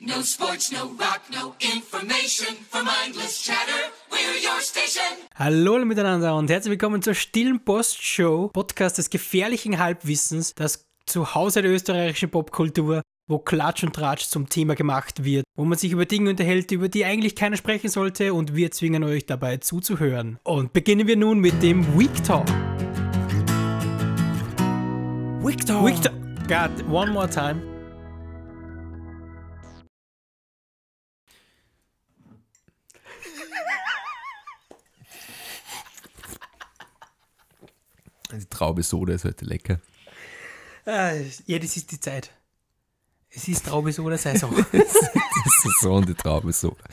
No sports, no rock, no information. For mindless chatter, we're your station. Hallo alle miteinander und herzlich willkommen zur Stillen Post-Show, Podcast des gefährlichen Halbwissens, das Zuhause der österreichischen Popkultur, wo Klatsch und Tratsch zum Thema gemacht wird, wo man sich über Dinge unterhält, über die eigentlich keiner sprechen sollte und wir zwingen euch dabei zuzuhören. Und beginnen wir nun mit dem Week Talk. Week Talk. Week Talk. God, one more time. Die Traube Soda ist heute lecker. Ah, ja, das ist die Zeit. Es ist Traube so oder Saison. Das ist so und die Traube Soda.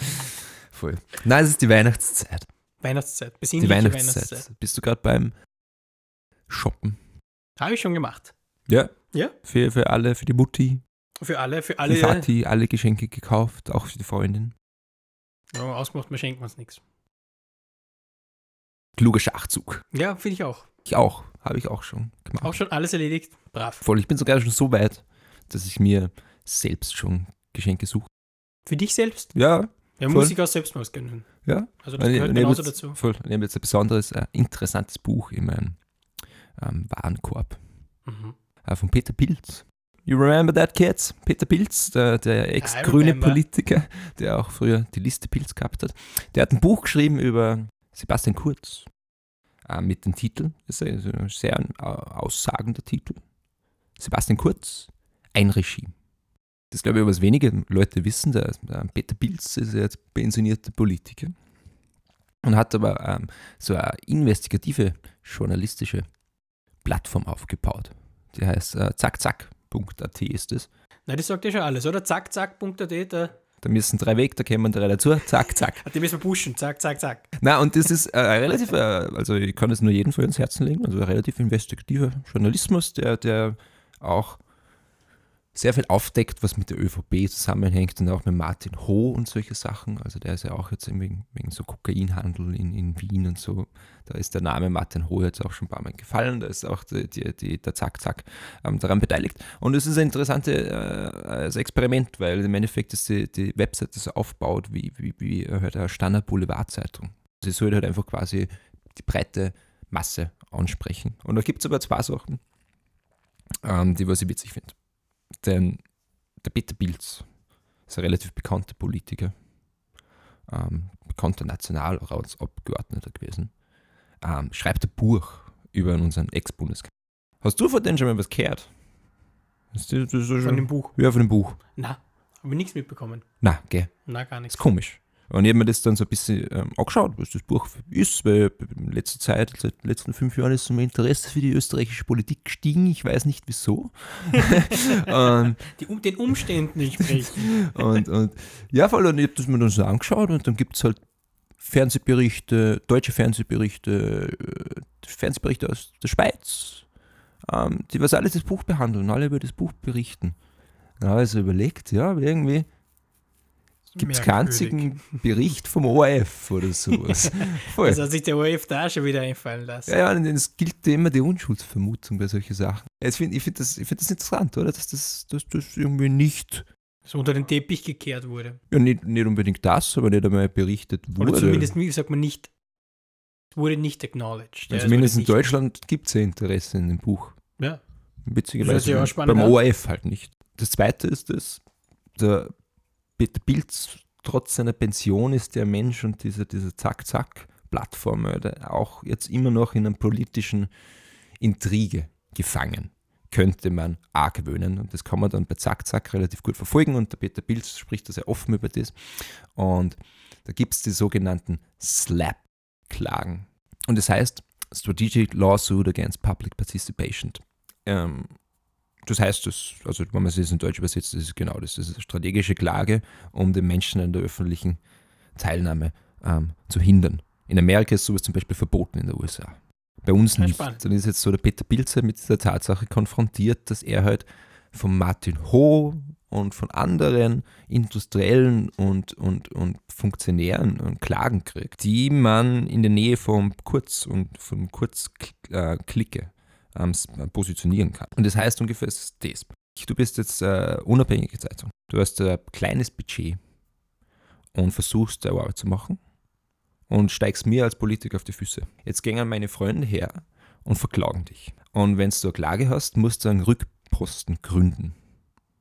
Voll. Nein, es ist die Weihnachtszeit. Weihnachtszeit. Die Besinnliche Weihnachtszeit. Bist du gerade beim Shoppen? Habe ich schon gemacht. Ja. Ja. Für, für alle, für die Mutti, Für alle, für für alle. Vati, alle Geschenke gekauft, auch für die Freundin. Ja, ausgemacht, wir schenken uns nichts. Kluger Schachzug. Ja, finde ich auch. Ich auch. Habe ich auch schon gemacht. Auch schon alles erledigt. Brav. Voll. Ich bin sogar schon so weit, dass ich mir selbst schon Geschenke suche. Für dich selbst? Ja, Ja, Voll. muss ich auch selbst mal gönnen. ja. Also das gehört genauso jetzt, dazu. Voll. Ich nehme jetzt ein besonderes, äh, interessantes Buch in meinen ähm, Warenkorb. Mhm. äh, von Peter Pilz. You remember that, kids? Peter Pilz, der, der ex-grüne. Politiker, der auch früher die Liste Pilz gehabt hat. Der hat ein Buch geschrieben über Sebastian Kurz äh, mit dem Titel, das ist ein sehr äh, aussagender Titel. Sebastian Kurz, ein Regime. Das glaube ich, was wenige Leute wissen. Der, der Peter Pilz ist jetzt pensionierter Politiker und hat aber ähm, so eine investigative journalistische Plattform aufgebaut. Die heißt äh, zackzack.at ist es. Na, das sagt ja schon alles, oder? Zack, zack.at, da. Müssen drei weg, da kommen drei dazu. Zack, zack. Die müssen wir pushen. Zack, zack, zack. Na, und das ist äh, relativ, äh, also ich kann es nur jedem für ins Herzen legen, also relativ investigativer Journalismus, der, der auch sehr viel aufdeckt, was mit der ÖVP zusammenhängt und auch mit Martin Ho und solche Sachen. Also der ist ja auch jetzt wegen, wegen so Kokainhandel in, in Wien und so. Da ist der Name Martin Ho jetzt auch schon ein paar Mal gefallen. Da ist auch die, die, die, der Zack Zack ähm, daran beteiligt. Und es ist ein interessantes äh, Experiment, weil im Endeffekt ist die, die Webseite so aufbaut wie, wie, wie äh, halt eine Standard Boulevardzeitung. Sie soll halt einfach quasi die breite Masse ansprechen. Und da gibt es aber zwei Sachen, ähm, die was ich witzig finde. Denn der Peter Pilz ist ein relativ bekannter Politiker, ähm, bekannter Nationalratsabgeordneter gewesen, ähm, schreibt ein Buch über unseren Ex-Bundeskanzler. Hast du von dem schon mal was gehört? Von dem Buch. Ja, von dem Buch. Na, habe ich nichts mitbekommen. Na, gell. Na, gar ist nichts. komisch. Und ich habe mir das dann so ein bisschen ähm, angeschaut, was das Buch ist, weil in letzter Zeit, seit den letzten fünf Jahren ist so mein Interesse für die österreichische Politik gestiegen. Ich weiß nicht wieso. Die, um, den Umständen entsprechen. und, und ja, voll, und ich habe das mir dann so angeschaut und dann gibt es halt Fernsehberichte, deutsche Fernsehberichte, äh, Fernsehberichte aus der Schweiz, ähm, die was alles das Buch behandeln, alle über das Buch berichten. Dann habe ich so überlegt, ja, irgendwie gibt es keinen einzigen Bericht vom ORF oder sowas. Voll. Das hat sich der ORF da schon wieder einfallen lassen. ja, ja, und es gilt immer die Unschuldsvermutung bei solchen Sachen. Jetzt find, ich finde das, ich find das interessant, oder? Dass das, dass das irgendwie nicht, So unter den Teppich gekehrt wurde. ja, nicht, nicht unbedingt das, aber nicht einmal berichtet wurde. Oder zumindest, wie sagt man, nicht, wurde nicht acknowledged. Ja, Ja, es zumindest in Deutschland gibt es ja Interesse in dem Buch. Ja. Witzigerweise auch beim- spannend beim an. ORF halt nicht. Das zweite ist, dass der Peter Pilz trotz seiner Pension ist der Mensch und diese, diese Zack-Zack-Plattform äh, auch jetzt immer noch in einer politischen Intrige gefangen. Könnte man argwöhnen. Und das kann man dann bei Zack Zack relativ gut verfolgen. Und der Peter Pilz spricht da sehr offen über das. Und da gibt es die sogenannten SLAP-Klagen. Und das heißt Strategic Lawsuit Against Public Participation. Ähm, das heißt, das, also wenn man es jetzt in Deutsch übersetzt, das ist genau das. Das ist eine strategische Klage, um den Menschen an der öffentlichen Teilnahme ähm, zu hindern. In Amerika ist sowas zum Beispiel verboten in den USA. Bei uns nicht. Dann ist jetzt so der Peter Pilzer mit dieser Tatsache konfrontiert, dass er halt von Martin Ho und von anderen Industriellen und, und, und Funktionären und Klagen kriegt, die man in der Nähe vom Kurz und vom Kurzklicke ähm, positionieren kann. Und das heißt ungefähr das. Du bist jetzt eine unabhängige Zeitung. Du hast ein kleines Budget und versuchst, deine Arbeit zu machen und steigst mir als Politiker auf die Füße. Jetzt gehen meine Freunde her und verklagen dich. Und wenn du eine Klage hast, musst du einen Rückposten gründen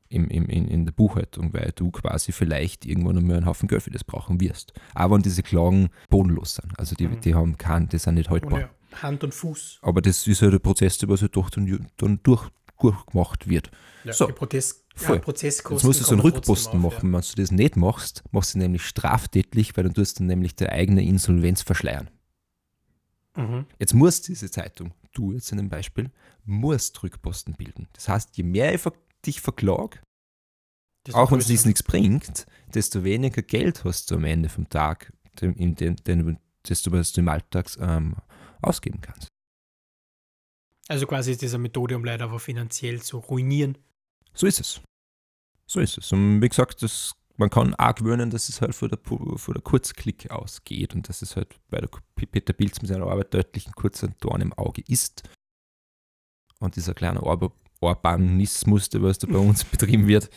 im, im, in, in der Buchhaltung, weil du quasi vielleicht irgendwann einmal einen Haufen Geld für das brauchen wirst. Aber wenn diese Klagen bodenlos sind, also die, die haben keinen, die sind nicht haltbar. Hand und Fuß. Aber das ist halt der Prozess, der was halt doch dann, dann durch, durchgemacht wird. Ja, So. die Protest, Voll. ja, Prozesskosten Jetzt musst du so einen Rückposten auf, machen. Wenn du das nicht machst, machst du nämlich straftätlich, weil dann tust du nämlich deine eigene Insolvenz verschleiern. Ja. Mhm. Jetzt muss diese Zeitung, du jetzt in dem Beispiel, musst Rückposten bilden. Das heißt, je mehr ich dich verklag, auch wenn es nichts bringt, desto weniger Geld hast du am Ende vom Tag, dem, in den, den, desto was du im Alltag ähm, ausgeben kannst. Also quasi ist diese Methode, um Leute aber finanziell zu ruinieren. So ist es. So ist es. Und wie gesagt, das, man kann auch gewöhnen, dass es halt von der, von der Kurzklick ausgeht und dass es halt bei Peter Pilz mit seiner Arbeit deutlich ein kurzer Dorn im Auge ist. Und dieser kleine Orb Urbanismus, der was da bei uns betrieben wird,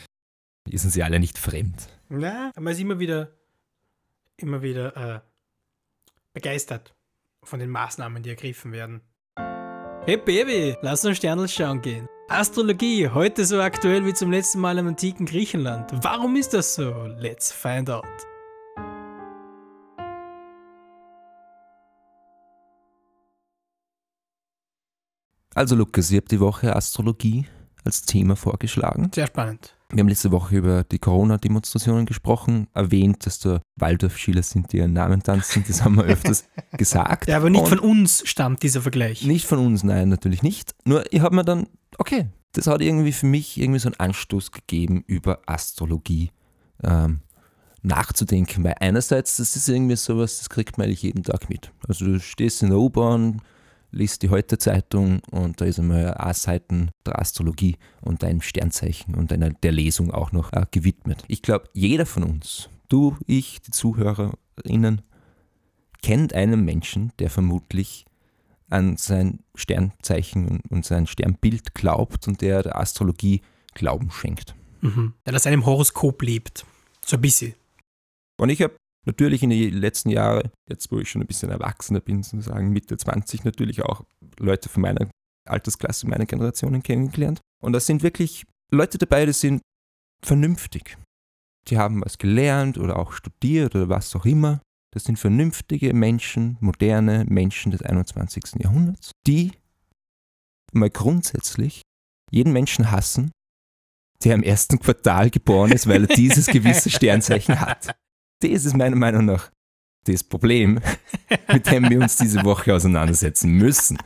ist uns ja alle nicht fremd. Na, aber man ist immer wieder, immer wieder äh, begeistert von den Maßnahmen, die ergriffen werden. Hey Baby, lass uns Sternl schauen gehen. Astrologie, heute so aktuell wie zum letzten Mal im antiken Griechenland. Warum ist das so? Let's find out. Also Lukas, ich habe die Woche Astrologie als Thema vorgeschlagen. Sehr spannend. Wir haben letzte Woche über die Corona-Demonstrationen gesprochen, erwähnt, dass da Waldorf-Schüler sind, die ihren Namen tanzen. Das haben wir öfters gesagt. Ja, aber nicht Und von uns stammt dieser Vergleich. Nicht von uns, nein, natürlich nicht. Nur ich habe mir dann, okay, das hat irgendwie für mich irgendwie so einen Anstoß gegeben, über Astrologie ähm, nachzudenken. Weil einerseits, das ist irgendwie sowas, das kriegt man eigentlich jeden Tag mit. Also du stehst in der U-Bahn, liest die Heute-Zeitung und da ist einmal A-Seiten der Astrologie und dein Sternzeichen und einer der Lesung auch noch äh, gewidmet. Ich glaube, jeder von uns, du, ich, die ZuhörerInnen, kennt einen Menschen, der vermutlich an sein Sternzeichen und- sein Sternbild glaubt und der der Astrologie Glauben schenkt. Mhm. Der das einem Horoskop lebt. So ein bisschen. Und ich habe natürlich in den letzten Jahren, jetzt wo ich schon ein bisschen erwachsener bin, sozusagen Mitte 20, natürlich auch Leute von meiner Altersklasse, meiner Generationen kennengelernt. Und da sind wirklich Leute dabei, die sind vernünftig. Die haben was gelernt oder auch studiert oder was auch immer. Das sind vernünftige Menschen, moderne Menschen des 21. Jahrhunderts, die mal grundsätzlich jeden Menschen hassen, der im ersten Quartal geboren ist, weil er dieses gewisse Sternzeichen hat. Das ist meiner Meinung nach das Problem, mit dem wir uns diese Woche auseinandersetzen müssen.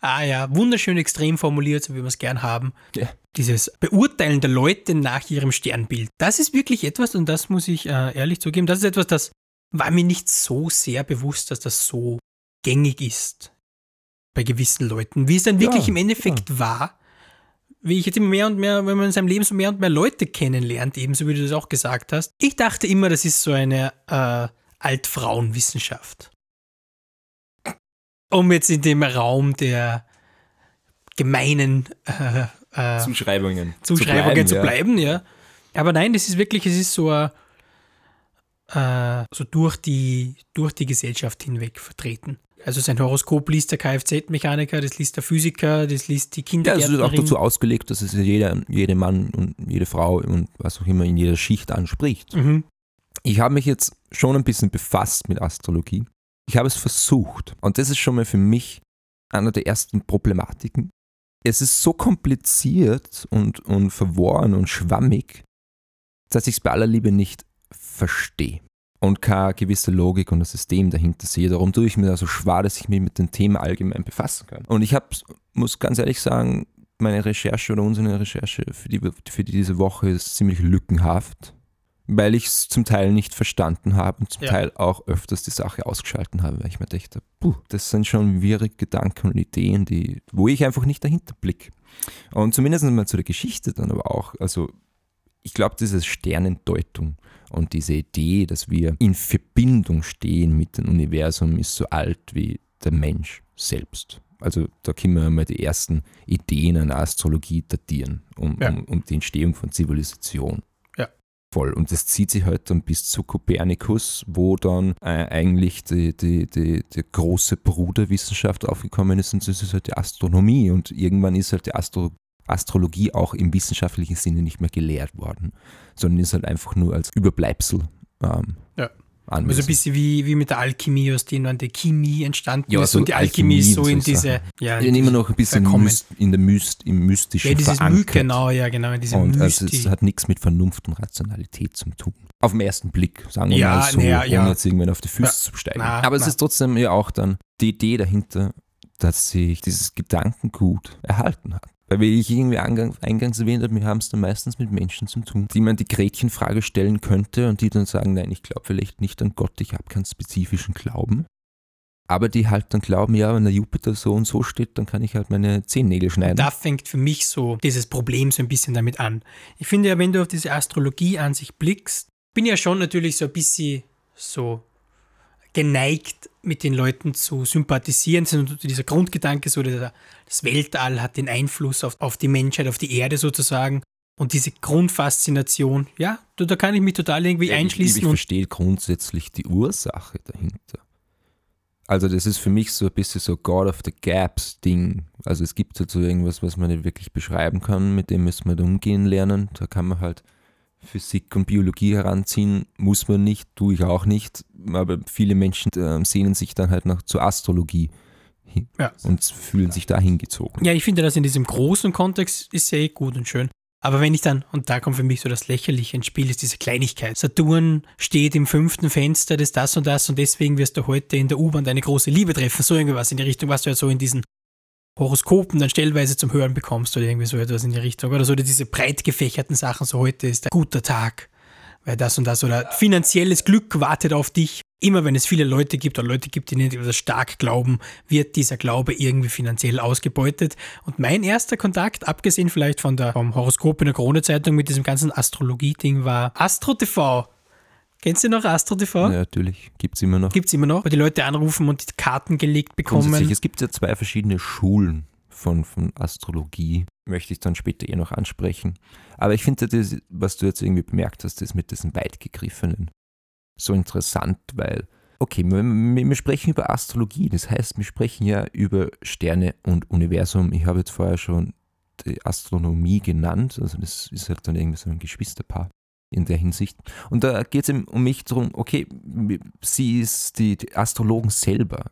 Ah ja, wunderschön extrem formuliert, so wie wir es gern haben. Ja. Dieses Beurteilen der Leute nach ihrem Sternbild. Das ist wirklich etwas, und das muss ich äh, ehrlich zugeben, das ist etwas, das war mir nicht so sehr bewusst, dass das so gängig ist bei gewissen Leuten. Wie es dann wirklich Ja, im Endeffekt war, wie ich jetzt immer mehr und mehr, wenn man in seinem Leben so mehr und mehr Leute kennenlernt, ebenso wie du das auch gesagt hast. Ich dachte immer, das ist so eine äh, Altfrauenwissenschaft. Um jetzt in dem Raum der gemeinen äh, äh, Zuschreibungen. Zuschreibungen zu ja. bleiben, ja. Aber nein, das ist wirklich, es ist so, ein, äh, so durch, die, durch die Gesellschaft hinweg vertreten. Also sein Horoskop liest der Kfz-Mechaniker, das liest der Physiker, das liest die Ja, es ist auch dazu ausgelegt, dass es jeder, jede Mann und jede Frau und was auch immer in jeder Schicht anspricht. mhm. Ich habe mich jetzt schon ein bisschen befasst mit Astrologie. Ich habe es versucht. Und das ist schon mal für mich einer der ersten Problematiken. Es ist so kompliziert und, und verworren und schwammig, dass ich es bei aller Liebe nicht verstehe. Und keine gewisse Logik und ein System dahinter sehe. Darum tue ich mir da so schwer, dass ich mich mit dem Thema allgemein befassen kann. Und ich habe, muss ganz ehrlich sagen, meine Recherche oder unsere Recherche für, die, für diese Woche ist ziemlich lückenhaft weil ich es zum Teil nicht verstanden habe und zum Ja. Teil auch öfters die Sache ausgeschalten habe, weil ich mir dachte, puh, das sind schon wirre Gedanken und Ideen, die, wo ich einfach nicht dahinter blicke. Und zumindest mal zu der Geschichte dann aber auch, also ich glaube, diese Sternendeutung und diese Idee, dass wir in Verbindung stehen mit dem Universum, ist so alt wie der Mensch selbst. Also da können wir mal die ersten Ideen an Astrologie datieren, um, Ja. um, um die Entstehung von Zivilisation. Ja. Voll. Und das zieht sich halt dann bis zu Kopernikus, wo dann äh, eigentlich die, die, die, die große Bruderwissenschaft aufgekommen ist und das ist halt die Astronomie. Und irgendwann ist halt die Astro Astrologie auch im wissenschaftlichen Sinne nicht mehr gelehrt worden, sondern ist halt einfach nur als Überbleibsel ähm, Ja. Also anwesend. ein bisschen wie, wie mit der Alchemie, aus denen dann die Chemie entstanden Ja, ist so und die Alchemie ist so Alchemie in diese, ja, ja, immer noch ein bisschen myst, in der Myst, im Mystischen ja, dieses My verankert. genau, ja, genau, in diese Und also es hat nichts mit Vernunft und Rationalität zu tun. Auf den ersten Blick, sagen wir Ja, mal so, naja, ohne ja. jetzt irgendwann auf die Füße Ja. zu steigen. Na, Aber es na. ist trotzdem ja auch dann die Idee dahinter, dass sich dieses Gedankengut erhalten hat. Weil wie ich irgendwie eingangs erwähnt habe, wir haben es dann meistens mit Menschen zu tun, die man die Gretchenfrage stellen könnte und die dann sagen, nein, ich glaube vielleicht nicht an Gott, ich habe keinen spezifischen Glauben. Aber die halt dann glauben, ja, wenn der Jupiter so und so steht, dann kann ich halt meine Zehennägel schneiden. Da fängt für mich so dieses Problem so ein bisschen damit an. Ich finde ja, wenn du auf diese Astrologie an sich blickst, bin ja schon natürlich so ein bisschen so geneigt, mit den Leuten zu sympathisieren. Das ist dieser Grundgedanke, so dieser, das Weltall hat den Einfluss auf, auf die Menschheit, auf die Erde sozusagen. Und diese Grundfaszination, ja, da, da kann ich mich total irgendwie Ja, einschließen. Ich, ich und verstehe grundsätzlich die Ursache dahinter. Also das ist für mich so ein bisschen so God of the Gaps Ding. Also es gibt halt so irgendwas, was man nicht wirklich beschreiben kann, mit dem müssen wir umgehen lernen. Da kann man halt Physik und Biologie heranziehen, muss man nicht, tue ich auch nicht. Aber viele Menschen äh, sehnen sich dann halt nach zur Astrologie hin Ja. und fühlen sich da hingezogen. Ja, ich finde das in diesem großen Kontext ist ja eh gut und schön. Aber wenn ich dann, und da kommt für mich so das Lächerliche ins Spiel, ist diese Kleinigkeit. Saturn steht im fünften Fenster des das und das und deswegen wirst du heute in der U-Bahn deine große Liebe treffen. So irgendwas in die Richtung, was du ja so in diesen Horoskopen dann stellweise zum Hören bekommst oder irgendwie so etwas in die Richtung. Oder so oder diese breit gefächerten Sachen, so heute ist ein guter Tag, weil das und das oder finanzielles Glück wartet auf dich. Immer wenn es viele Leute gibt oder Leute gibt, die nicht das stark glauben, wird dieser Glaube irgendwie finanziell ausgebeutet. Und mein erster Kontakt, abgesehen vielleicht von der, vom Horoskop in der Krone-Zeitung mit diesem ganzen Astrologie-Ding, war Astro TV. Kennst du noch Astro TV? Ja, natürlich, gibt es immer noch. Gibt es immer noch, wo die Leute anrufen und die Karten gelegt bekommen. Es gibt ja zwei verschiedene Schulen von, von Astrologie, möchte ich dann später eh noch ansprechen. Aber ich finde das, was du jetzt irgendwie bemerkt hast, das mit diesem weitgegriffenen, so interessant, weil, okay, wir, wir wir sprechen über Astrologie, das heißt, wir sprechen ja über Sterne und Universum. Ich habe jetzt vorher schon die Astronomie genannt, also das ist halt dann irgendwie so ein Geschwisterpaar in der Hinsicht. Und da geht es um mich darum, okay, sie ist die, die Astrologen selber.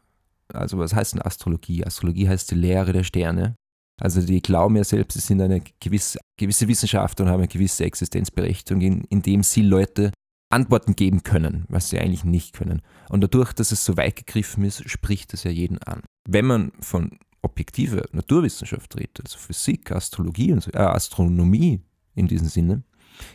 Also was heißt denn Astrologie? Astrologie heißt die Lehre der Sterne. Also die glauben ja selbst, sie sind eine gewisse, gewisse Wissenschaft und haben eine gewisse Existenzberechtigung, in, indem sie Leute Antworten geben können, was sie eigentlich nicht können. Und dadurch, dass es so weit gegriffen ist, spricht es ja jeden an. Wenn man von objektiver Naturwissenschaft redet, also Physik, Astrologie und so, äh, Astronomie in diesem Sinne,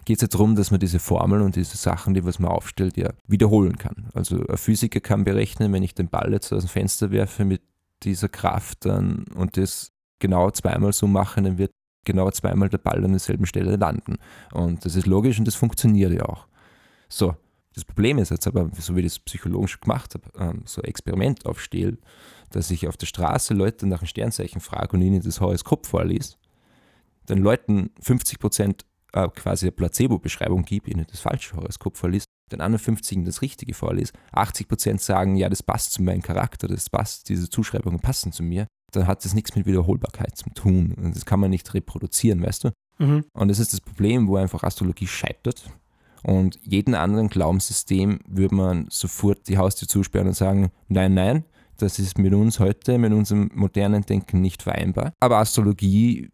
geht es ja darum, dass man diese Formeln und diese Sachen, die was man aufstellt, ja wiederholen kann. Also ein Physiker kann berechnen, wenn ich den Ball jetzt aus dem Fenster werfe mit dieser Kraft dann und das genau zweimal so mache, dann wird genau zweimal der Ball an derselben Stelle landen. Und das ist logisch und das funktioniert ja auch. So, das Problem ist jetzt aber, so wie ich das psychologisch gemacht habe, ähm, so ein Experiment aufstehe, dass ich auf der Straße Leute nach einem Sternzeichen frage und ihnen das Horoskop vorlese, den Leuten 50 Prozent äh, quasi eine Placebo-Beschreibung gebe, ihnen das falsche Horoskop vorliest, den anderen 50 das richtige vorlese, 80 Prozent sagen, ja, das passt zu meinem Charakter, das passt, diese Zuschreibungen passen zu mir, dann hat das nichts mit Wiederholbarkeit zu tun. Und das kann man nicht reproduzieren, weißt du? Mhm. Und das ist das Problem, wo einfach Astrologie scheitert. Und jeden anderen Glaubenssystem würde man sofort die Haustür zusperren und sagen, nein, nein, das ist mit uns heute, mit unserem modernen Denken nicht vereinbar. Aber Astrologie,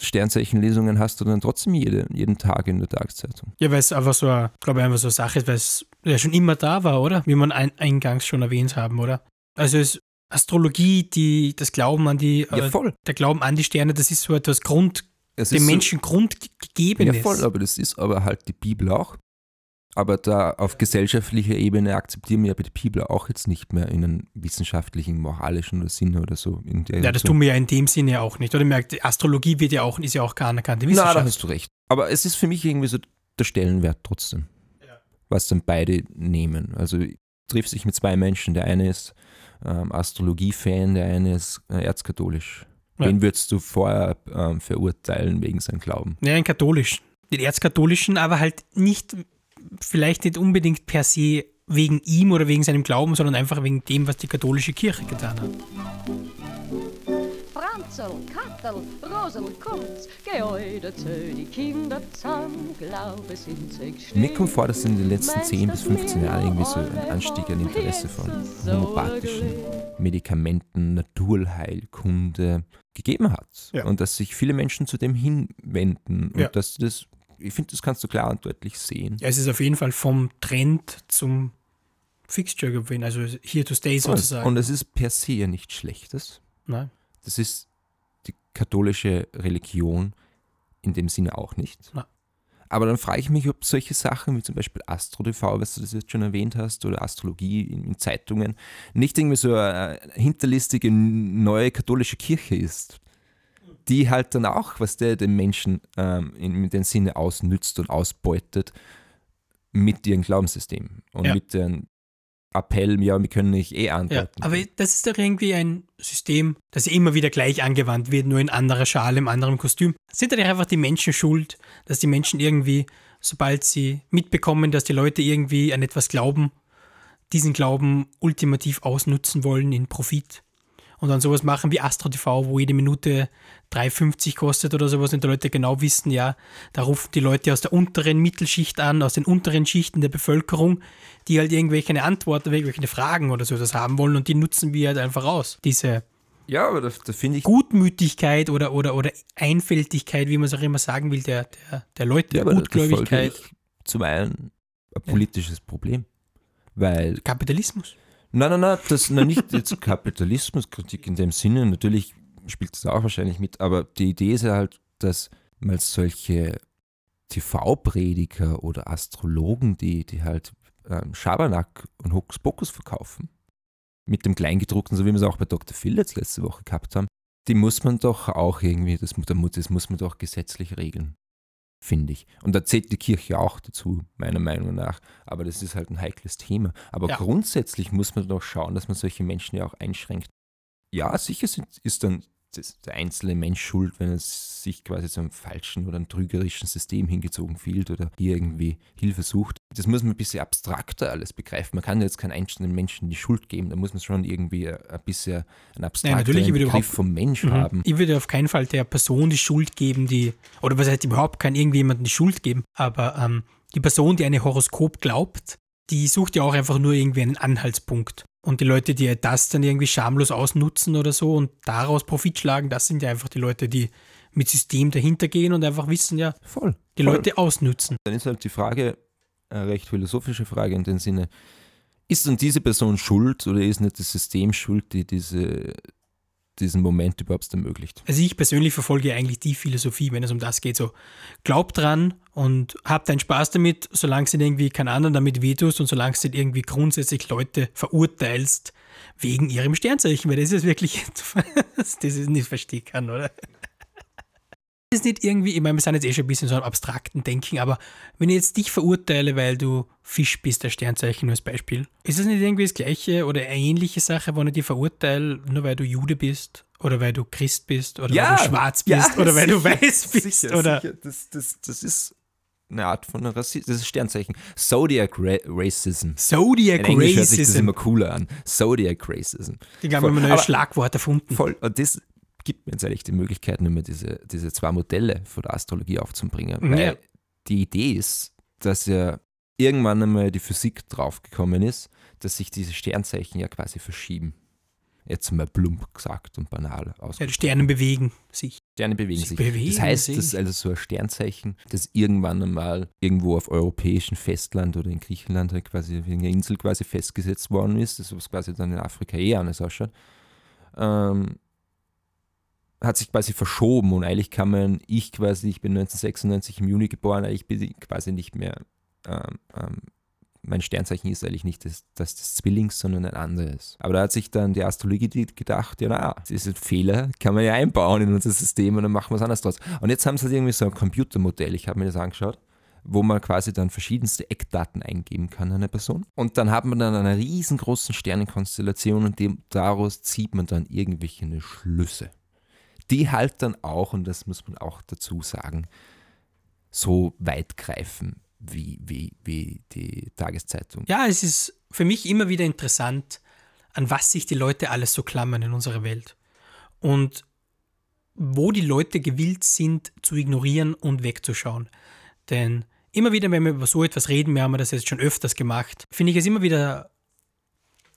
Sternzeichenlesungen hast du dann trotzdem jede, jeden Tag in der Tageszeitung. Ja, weil es einfach so, eine- glaube ich, einfach so eine Sache ist, weil es ja schon immer da war, oder? Wie man ein, eingangs schon erwähnt haben, oder? Also es Astrologie, die, das Glauben an die, äh, voll. der Glauben an die Sterne, das ist so etwas Grund, Es dem ist so- Menschen Grundgegebenes. Ja, voll, aber das ist aber halt die Bibel auch. Aber da auf gesellschaftlicher Ebene akzeptieren wir Bibel auch jetzt nicht mehr in einem wissenschaftlichen, moralischen Sinne oder so. Ja, das Richtung. tun wir ja in dem Sinne ja auch nicht. Oder merkt, Astrologie wird ja auch, ist ja auch gar anerkannte Na, da Wissenschaft. hast du recht. Aber es ist für mich irgendwie so der Stellenwert trotzdem, was dann beide nehmen. Also triffst dich mit zwei Menschen. Der eine ist ähm, Astrologie-Fan, der eine ist äh, erzkatholisch. Ja. Wen würdest du vorher ähm, verurteilen wegen seinem Glauben? Ja, einen katholischen. Den erzkatholischen, aber halt nicht, vielleicht nicht unbedingt per se wegen ihm oder wegen seinem Glauben, sondern einfach wegen dem, was die katholische Kirche getan hat. Franzl, Kattel, Rosel, heute zu die Kinder zusammen, glaube sind sich Mir kommt vor, dass in den letzten 10 bis 15 Jahren irgendwie so ein Anstieg an Interesse von homopathischen Medikamenten, Naturheilkunde gegeben hat. Ja. Und dass sich viele Menschen zu dem hinwenden. Und Ja. dass du das, ich finde, das kannst du klar und deutlich sehen. Ja, es ist auf jeden Fall vom Trend zum Fixture gewesen, also here to stay sozusagen. Und es ist per se ja nichts Schlechtes. Nein. Das ist die katholische Religion in dem Sinne auch nicht. Na. Aber dann frage ich mich, ob solche Sachen wie zum Beispiel AstroTV, was du das jetzt schon erwähnt hast, oder Astrologie in, in Zeitungen, nicht irgendwie so eine hinterlistige neue katholische Kirche ist, die halt dann auch, was der den Menschen ähm, in, in dem Sinne ausnützt und ausbeutet mit ihrem Glaubenssystem und Ja. mit dem Appell, ja, wir können nicht eh Ja, antworten. aber das ist doch irgendwie ein System, das ja immer wieder gleich angewandt wird, nur in anderer Schale, im anderen Kostüm. Sind da nicht einfach die Menschen schuld, dass die Menschen irgendwie, sobald sie mitbekommen, dass die Leute irgendwie an etwas glauben, diesen Glauben ultimativ ausnutzen wollen in Profit? Und dann sowas machen wie Astro TV, wo jede Minute 3,50 kostet oder sowas und die Leute genau wissen, ja, da rufen die Leute aus der unteren Mittelschicht an, aus den unteren Schichten der Bevölkerung, die halt irgendwelche Antworten, irgendwelche Fragen oder sowas haben wollen und die nutzen wir halt einfach aus. Diese ja, aber da, da finde ich Gutmütigkeit oder, oder, oder Einfältigkeit, wie man es auch immer sagen will, der, der, der Leute, Ja, Gutgläubigkeit, zum einen ein politisches Problem. Weil, Kapitalismus. Nein, nein, nein, das na, nicht jetzt Kapitalismuskritik in dem Sinne, natürlich spielt das auch wahrscheinlich mit, aber die Idee ist ja halt, dass mal solche TV-Prediger oder Astrologen, die, die halt ähm, Schabernack und Hokuspokus verkaufen, mit dem Kleingedruckten, so wie wir es auch bei Dr. Phil jetzt letzte Woche gehabt haben, die muss man doch auch irgendwie, das, das muss man doch gesetzlich regeln, finde ich. Und da zählt die Kirche auch dazu, meiner Meinung nach. Aber das ist halt ein heikles Thema. Aber Ja. grundsätzlich muss man doch schauen, dass man solche Menschen ja auch einschränkt. Ja, sicher sind, ist dann der einzelne Mensch schuld, wenn er sich quasi zu einem falschen oder einem trügerischen System hingezogen fühlt oder hier irgendwie Hilfe sucht. Das muss man ein bisschen abstrakter alles begreifen. Man kann jetzt keinen einzelnen Menschen die Schuld geben. Da muss man schon irgendwie ein bisschen einen abstrakten würde Begriff vom Mensch Mhm. haben. Ich würde auf keinen Fall der Person die Schuld geben, die, oder was heißt überhaupt kann irgendjemandem die Schuld geben, aber ähm, die Person, die an ein Horoskop glaubt, die sucht ja auch einfach nur irgendwie einen Anhaltspunkt. Und die Leute, die das dann irgendwie schamlos ausnutzen oder so und daraus Profit schlagen, das sind ja einfach die Leute, die mit System dahinter gehen und einfach wissen, ja, Voll. die voll. Leute ausnutzen. Dann ist halt die Frage, eine recht philosophische Frage in dem Sinne, ist dann diese Person schuld oder ist nicht das System schuld, die diese, diesen Moment überhaupt ermöglicht? Also ich persönlich verfolge eigentlich die Philosophie, wenn es um das geht, so glaub dran und hab deinen Spaß damit, solange du irgendwie keinen anderen damit wehtust und solange nicht irgendwie grundsätzlich Leute verurteilst wegen ihrem Sternzeichen, weil das ist wirklich etwas, das ich nicht verstehen kann, oder? Ist nicht irgendwie, ich meine, wir sind jetzt eh schon ein bisschen so am abstrakten Denken, aber wenn ich jetzt dich verurteile, weil du Fisch bist, der Sternzeichen nur als Beispiel, ist das nicht irgendwie das gleiche oder eine ähnliche Sache, wenn ich dich verurteile, nur weil du Jude bist oder weil du Christ bist oder weil du schwarz bist oder weil du weiß bist sicher, oder Sicher. Das, das, das ist eine Art von Rassismus. Das ist Sternzeichen. Zodiac Ra Racism. Zodiac In Englisch hört sich das Racism. immer cooler an. Zodiac Racism. Ich glaube, wir haben neues Schlagwort erfunden. Voll. Und das gibt mir jetzt eigentlich die Möglichkeit, nur mal diese, diese zwei Modelle von der Astrologie aufzubringen. Mhm, Weil ja. die Idee ist, dass ja irgendwann einmal die Physik draufgekommen ist, dass sich diese Sternzeichen ja quasi verschieben. Jetzt mal plump gesagt und banal Ja, die. Sterne bewegen sich. Sterne bewegen Sie sich. bewegen das heißt, sich. das ist also so ein Sternzeichen, das irgendwann einmal irgendwo auf europäischem Festland oder in Griechenland halt quasi auf irgendeiner Insel quasi festgesetzt worden ist, das was quasi dann in Afrika eh anders ausschaut, ähm, hat sich quasi verschoben und eigentlich kann man, ich quasi, ich bin 1996 im Juni geboren, eigentlich bin ich quasi nicht mehr, ähm, ähm, mein Sternzeichen ist eigentlich nicht das, das des Zwillings, sondern ein anderes. Aber da hat sich dann die Astrologie gedacht, ja na, das ist ein Fehler, kann man ja einbauen in unser System und dann machen wir es anders draus. Und jetzt haben sie halt irgendwie so ein Computermodell, ich habe mir das angeschaut, wo man quasi dann verschiedenste Eckdaten eingeben kann einer Person. Und dann hat man dann eine riesengroßen Sternenkonstellation und dem, daraus zieht man dann irgendwelche Schlüsse. Die halt dann auch, und das muss man auch dazu sagen, so weit greifen wie, wie, wie die Tageszeitung. Ja, es ist für mich immer wieder interessant, an was sich die Leute alles so klammern in unserer Welt. Und wo die Leute gewillt sind, zu ignorieren und wegzuschauen. Denn immer wieder, wenn wir über so etwas reden, wir haben das jetzt schon öfters gemacht, finde ich es immer wieder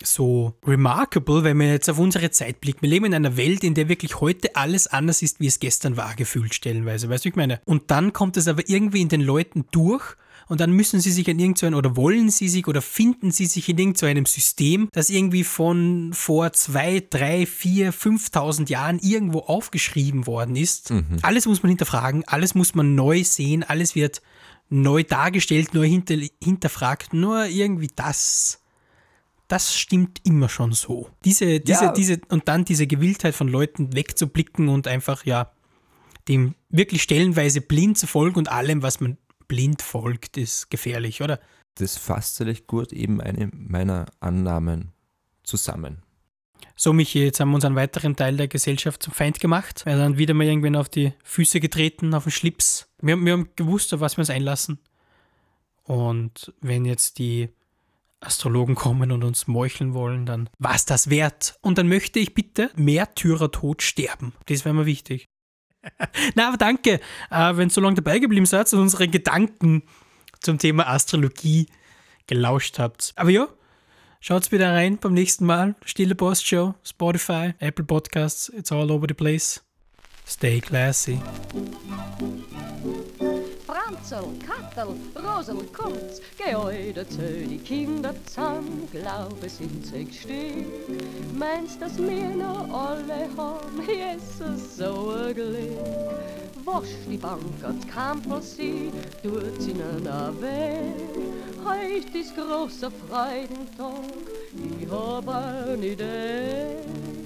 so remarkable, wenn wir jetzt auf unsere Zeit blicken. Wir leben in einer Welt, in der wirklich heute alles anders ist, wie es gestern war, gefühlt stellenweise. Weißt du, ich meine? Und dann kommt es aber irgendwie in den Leuten durch und dann müssen sie sich in irgendeinem oder wollen sie sich oder finden sie sich in irgendeinem System, das irgendwie von vor zwei, drei, vier, 5000 Jahren irgendwo aufgeschrieben worden ist. Mhm. Alles muss man hinterfragen, alles muss man neu sehen, alles wird neu dargestellt, neu hinter, hinterfragt, nur irgendwie das. Das stimmt immer schon so. Diese, diese, ja. diese, und dann diese Gewilltheit von Leuten wegzublicken und einfach, ja, dem wirklich stellenweise blind zu folgen und allem, was man blind folgt, ist gefährlich, oder? Das fasst recht gut eben eine meiner Annahmen zusammen. So, Michi, jetzt haben wir uns einen weiteren Teil der Gesellschaft zum Feind gemacht. Wir dann wieder mal irgendwann auf die Füße getreten, auf den Schlips. Wir, wir haben gewusst, auf was wir uns einlassen. Und wenn jetzt die Astrologen kommen und uns meucheln wollen, dann war es das wert. Und dann möchte ich bitte Märtyrertod sterben. Das wäre mir wichtig. Na, aber danke, äh, wenn ihr so lange dabei geblieben seid und unsere Gedanken zum Thema Astrologie gelauscht habt. Aber ja, schaut wieder rein beim nächsten Mal. Stille Post Show, Spotify, Apple Podcasts, it's all over the place. Stay classy. Franzl, Kattel, Rosel, geh heute zu die Kinder zusammen, glaub es sind sechs Stück. Meinst, dass wir noch alle haben, Jesus, so ein Glück. Wasch die Bank als Kampel sie, tut sie ihnen weh. Heut ist großer Freudentag, ich hab eine Idee.